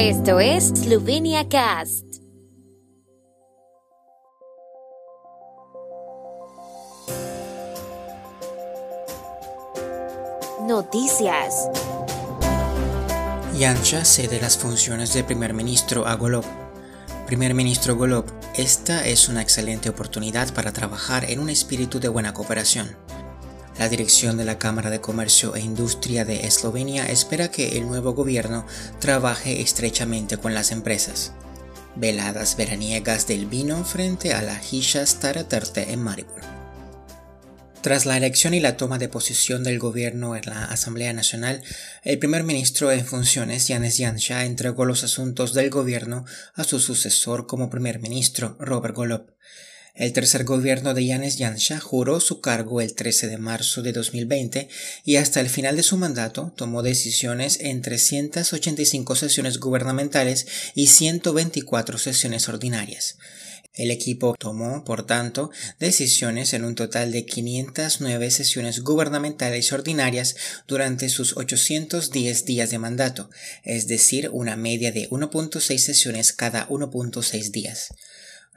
Esto es Slovenia Cast. Noticias. Yancha cede las funciones de primer ministro a Golob. Primer ministro Golob, esta es una excelente oportunidad para trabajar en un espíritu de buena cooperación. La dirección de la Cámara de Comercio e Industria de Eslovenia espera que el nuevo gobierno trabaje estrechamente con las empresas. Veladas veraniegas del vino frente a la Hisha Staraterte en Maribor. Tras la elección y la toma de posición del gobierno en la Asamblea Nacional, el primer ministro en funciones, Yanis Yansha, entregó los asuntos del gobierno a su sucesor como primer ministro, Robert Golob. El tercer gobierno de Yanis Yansha juró su cargo el 13 de marzo de 2020 y hasta el final de su mandato tomó decisiones en 385 sesiones gubernamentales y 124 sesiones ordinarias. El equipo tomó, por tanto, decisiones en un total de 509 sesiones gubernamentales ordinarias durante sus 810 días de mandato, es decir, una media de 1.6 sesiones cada 1.6 días.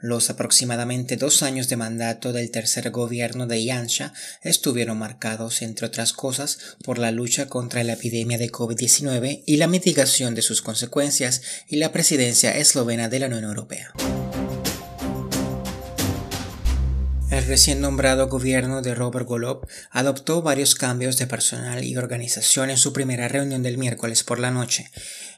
Los aproximadamente dos años de mandato del tercer gobierno de Yansha estuvieron marcados, entre otras cosas, por la lucha contra la epidemia de COVID-19 y la mitigación de sus consecuencias y la presidencia eslovena de la Unión Europea. El recién nombrado gobierno de Robert Golob adoptó varios cambios de personal y organización en su primera reunión del miércoles por la noche.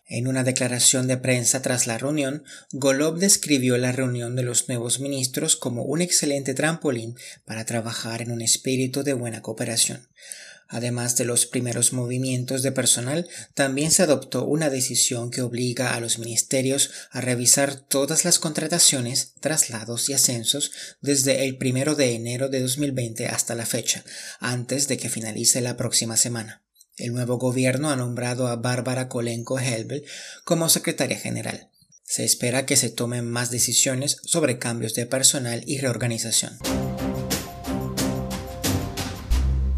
En una declaración de prensa tras la reunión, Golob describió la reunión de los nuevos ministros como un excelente trampolín para trabajar en un espíritu de buena cooperación. Además de los primeros movimientos de personal, también se adoptó una decisión que obliga a los ministerios a revisar todas las contrataciones, traslados y ascensos desde el primero de enero de 2020 hasta la fecha, antes de que finalice la próxima semana. El nuevo gobierno ha nombrado a Bárbara Kolenko Helbel como secretaria general. Se espera que se tomen más decisiones sobre cambios de personal y reorganización.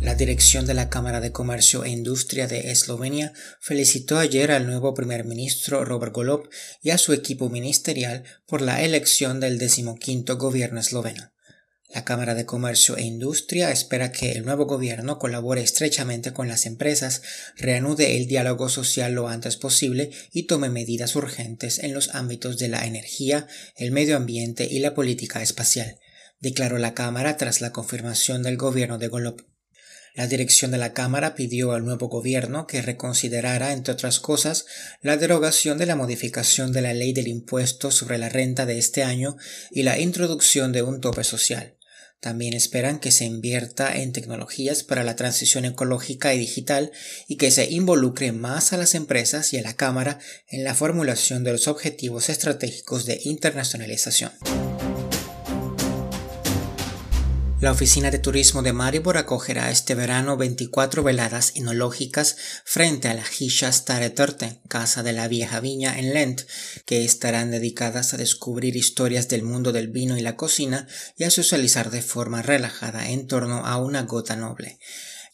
La dirección de la Cámara de Comercio e Industria de Eslovenia felicitó ayer al nuevo primer ministro Robert Golob y a su equipo ministerial por la elección del decimoquinto gobierno esloveno. La Cámara de Comercio e Industria espera que el nuevo gobierno colabore estrechamente con las empresas, reanude el diálogo social lo antes posible y tome medidas urgentes en los ámbitos de la energía, el medio ambiente y la política espacial, declaró la Cámara tras la confirmación del gobierno de Golob. La dirección de la Cámara pidió al nuevo gobierno que reconsiderara, entre otras cosas, la derogación de la modificación de la ley del impuesto sobre la renta de este año y la introducción de un tope social. También esperan que se invierta en tecnologías para la transición ecológica y digital y que se involucre más a las empresas y a la Cámara en la formulación de los objetivos estratégicos de internacionalización. La Oficina de Turismo de Maribor acogerá este verano 24 veladas enológicas frente a la Hisha Staretorte, Casa de la Vieja Viña en Lent, que estarán dedicadas a descubrir historias del mundo del vino y la cocina y a socializar de forma relajada en torno a una gota noble.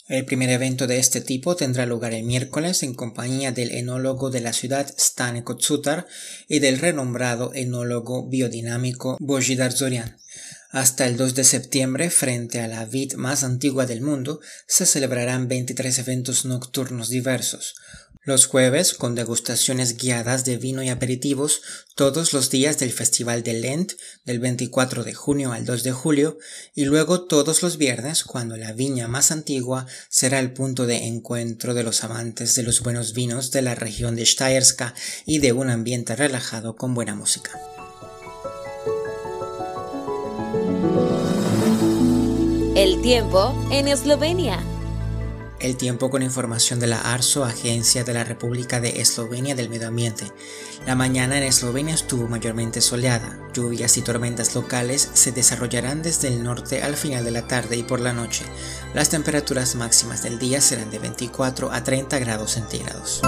El primer evento de este tipo tendrá lugar el miércoles en compañía del enólogo de la ciudad Stane Kotsutar y del renombrado enólogo biodinámico Bojidar Zorian. Hasta el 2 de septiembre, frente a la vid más antigua del mundo, se celebrarán 23 eventos nocturnos diversos. Los jueves, con degustaciones guiadas de vino y aperitivos, todos los días del Festival de Lent, del 24 de junio al 2 de julio, y luego todos los viernes, cuando la viña más antigua será el punto de encuentro de los amantes de los buenos vinos de la región de Steyerska y de un ambiente relajado con buena música. El tiempo en Eslovenia. El tiempo con información de la ARSO, Agencia de la República de Eslovenia del Medio Ambiente. La mañana en Eslovenia estuvo mayormente soleada. Lluvias y tormentas locales se desarrollarán desde el norte al final de la tarde y por la noche. Las temperaturas máximas del día serán de 24 a 30 grados centígrados.